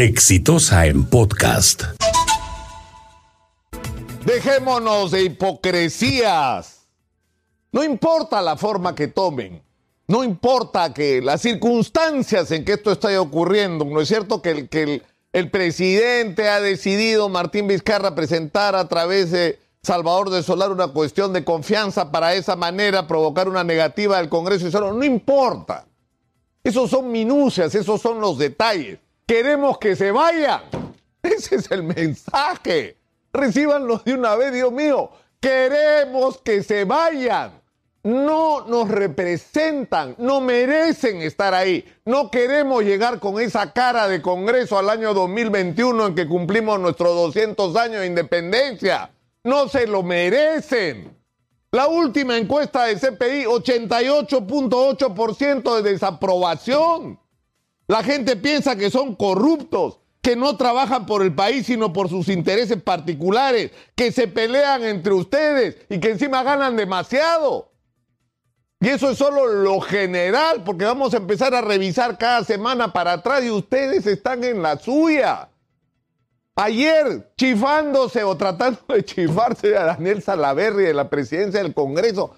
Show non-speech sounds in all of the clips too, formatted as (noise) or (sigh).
Exitosa en podcast. Dejémonos de hipocresías. No importa la forma que tomen, no importa que las circunstancias en que esto está ocurriendo, ¿no es cierto que el, que el, presidente ha decidido, Martín Vizcarra, presentar a través de Salvador de Solar una cuestión de confianza para esa manera provocar una negativa del Congreso y solo no importa. Esos son minucias, esos son los detalles. Queremos que se vayan. (laughs) Ese es el mensaje. Recíbanlo de una vez, Dios mío. Queremos que se vayan no nos representan, no merecen estar ahí. No queremos llegar con esa cara de Congreso al año 2021 en que cumplimos nuestros 200 años de independencia. No se lo merecen. La última encuesta de CPI, 88.8% de desaprobación. La gente piensa que son corruptos, que no trabajan por el país sino por sus intereses particulares, que se pelean entre ustedes y que encima ganan demasiado. Y eso es solo lo general, porque vamos a empezar a revisar cada semana para atrás y ustedes están en la suya. Ayer, chifándose o tratando de chifarse a Daniel Salaverri de la presidencia del Congreso,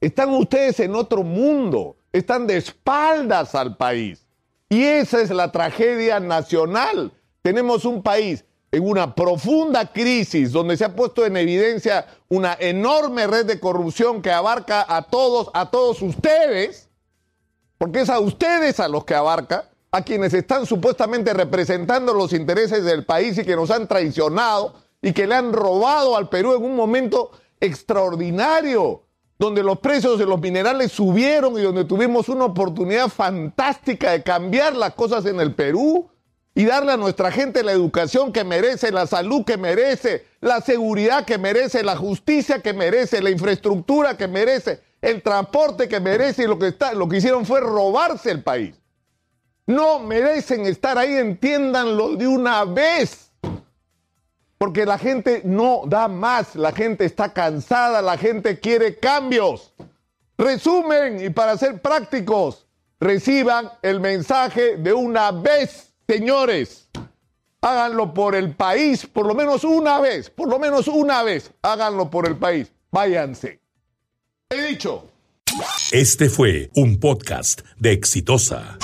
están ustedes en otro mundo, están de espaldas al país. Y esa es la tragedia nacional. Tenemos un país en una profunda crisis donde se ha puesto en evidencia una enorme red de corrupción que abarca a todos, a todos ustedes, porque es a ustedes a los que abarca, a quienes están supuestamente representando los intereses del país y que nos han traicionado y que le han robado al Perú en un momento extraordinario, donde los precios de los minerales subieron y donde tuvimos una oportunidad fantástica de cambiar las cosas en el Perú y darle a nuestra gente la educación que merece, la salud que merece, la seguridad que merece, la justicia que merece, la infraestructura que merece, el transporte que merece y lo que, está, lo que hicieron fue robarse el país. No merecen estar ahí, entiéndanlo de una vez. Porque la gente no da más, la gente está cansada, la gente quiere cambios. Resumen, y para ser prácticos, reciban el mensaje de una vez Señores, háganlo por el país, por lo menos una vez, por lo menos una vez, háganlo por el país. Váyanse. He dicho. Este fue un podcast de Exitosa.